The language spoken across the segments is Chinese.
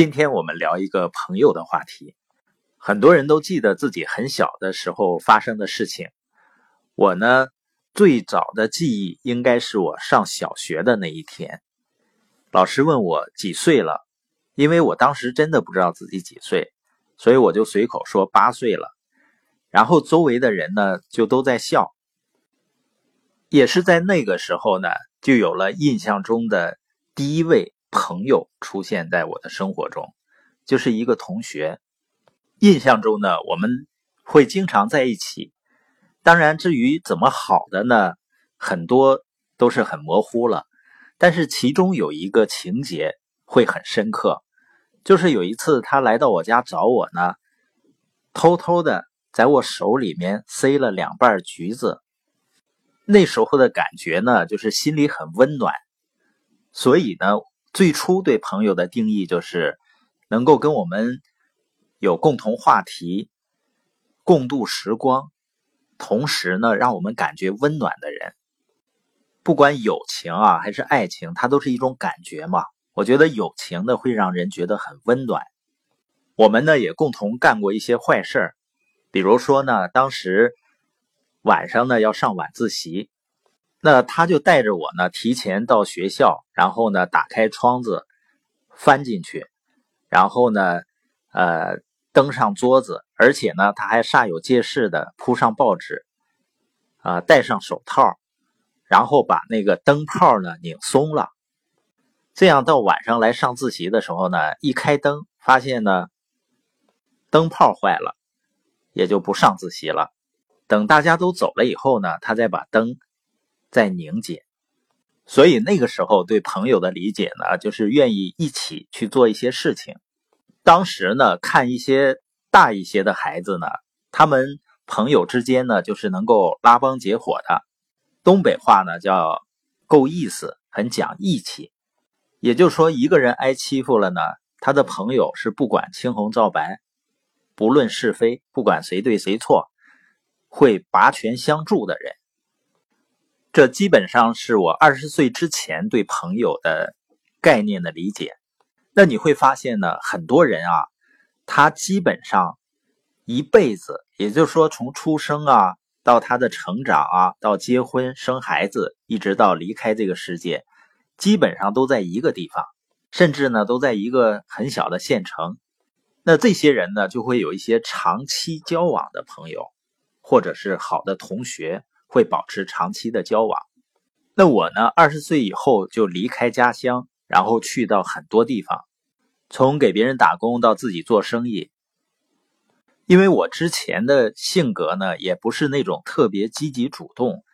今天我们聊一个朋友的话题。很多人都记得自己很小的时候发生的事情。我呢，最早的记忆应该是我上小学的那一天。老师问我几岁了，因为我当时真的不知道自己几岁，所以我就随口说八岁了。然后周围的人呢，就都在笑。也是在那个时候呢，就有了印象中的第一位。朋友出现在我的生活中，就是一个同学。印象中呢，我们会经常在一起。当然，至于怎么好的呢，很多都是很模糊了。但是其中有一个情节会很深刻，就是有一次他来到我家找我呢，偷偷的在我手里面塞了两瓣橘子。那时候的感觉呢，就是心里很温暖。所以呢。最初对朋友的定义就是能够跟我们有共同话题、共度时光，同时呢让我们感觉温暖的人。不管友情啊还是爱情，它都是一种感觉嘛。我觉得友情呢会让人觉得很温暖。我们呢也共同干过一些坏事儿比如说呢，当时晚上呢要上晚自习。那他就带着我呢，提前到学校，然后呢，打开窗子，翻进去，然后呢，呃，登上桌子，而且呢，他还煞有介事的铺上报纸，啊，戴上手套，然后把那个灯泡呢拧松了，这样到晚上来上自习的时候呢，一开灯，发现呢，灯泡坏了，也就不上自习了。等大家都走了以后呢，他再把灯。在凝结，所以那个时候对朋友的理解呢，就是愿意一起去做一些事情。当时呢，看一些大一些的孩子呢，他们朋友之间呢，就是能够拉帮结伙的。东北话呢叫够意思，很讲义气。也就是说，一个人挨欺负了呢，他的朋友是不管青红皂白，不论是非，不管谁对谁错，会拔拳相助的人。这基本上是我二十岁之前对朋友的概念的理解。那你会发现呢，很多人啊，他基本上一辈子，也就是说从出生啊到他的成长啊，到结婚生孩子，一直到离开这个世界，基本上都在一个地方，甚至呢都在一个很小的县城。那这些人呢，就会有一些长期交往的朋友，或者是好的同学。会保持长期的交往。那我呢？二十岁以后就离开家乡，然后去到很多地方，从给别人打工到自己做生意。因为我之前的性格呢，也不是那种特别积极主动，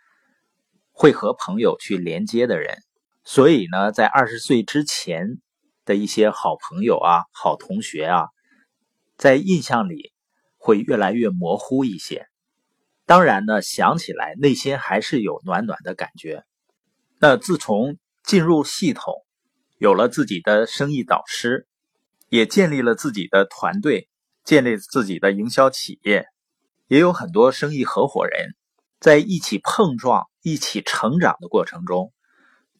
会和朋友去连接的人，所以呢，在二十岁之前的一些好朋友啊、好同学啊，在印象里会越来越模糊一些。当然呢，想起来内心还是有暖暖的感觉。那自从进入系统，有了自己的生意导师，也建立了自己的团队，建立自己的营销企业，也有很多生意合伙人，在一起碰撞、一起成长的过程中，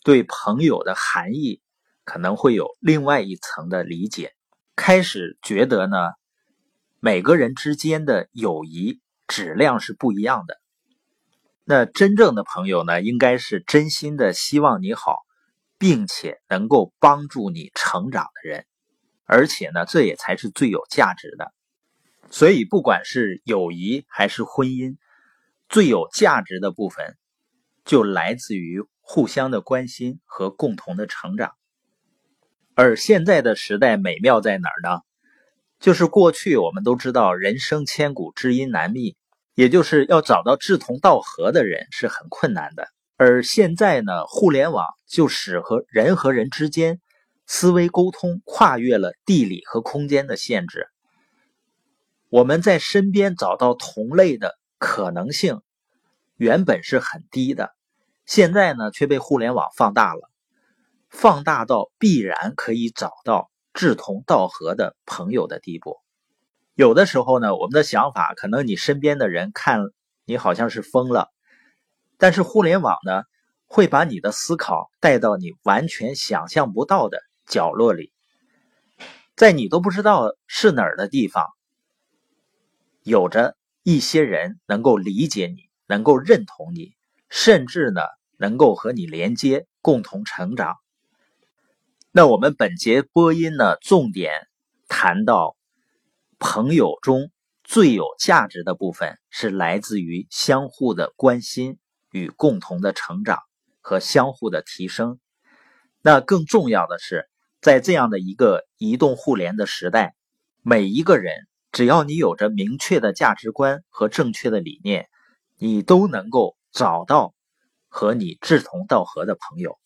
对朋友的含义可能会有另外一层的理解。开始觉得呢，每个人之间的友谊。质量是不一样的。那真正的朋友呢，应该是真心的希望你好，并且能够帮助你成长的人。而且呢，这也才是最有价值的。所以，不管是友谊还是婚姻，最有价值的部分就来自于互相的关心和共同的成长。而现在的时代美妙在哪儿呢？就是过去我们都知道，人生千古，知音难觅，也就是要找到志同道合的人是很困难的。而现在呢，互联网就使和人和人之间思维沟通跨越了地理和空间的限制。我们在身边找到同类的可能性原本是很低的，现在呢却被互联网放大了，放大到必然可以找到。志同道合的朋友的地步，有的时候呢，我们的想法可能你身边的人看你好像是疯了，但是互联网呢，会把你的思考带到你完全想象不到的角落里。在你都不知道是哪儿的地方，有着一些人能够理解你，能够认同你，甚至呢能够和你连接，共同成长。那我们本节播音呢，重点谈到朋友中最有价值的部分，是来自于相互的关心与共同的成长和相互的提升。那更重要的是，在这样的一个移动互联的时代，每一个人只要你有着明确的价值观和正确的理念，你都能够找到和你志同道合的朋友。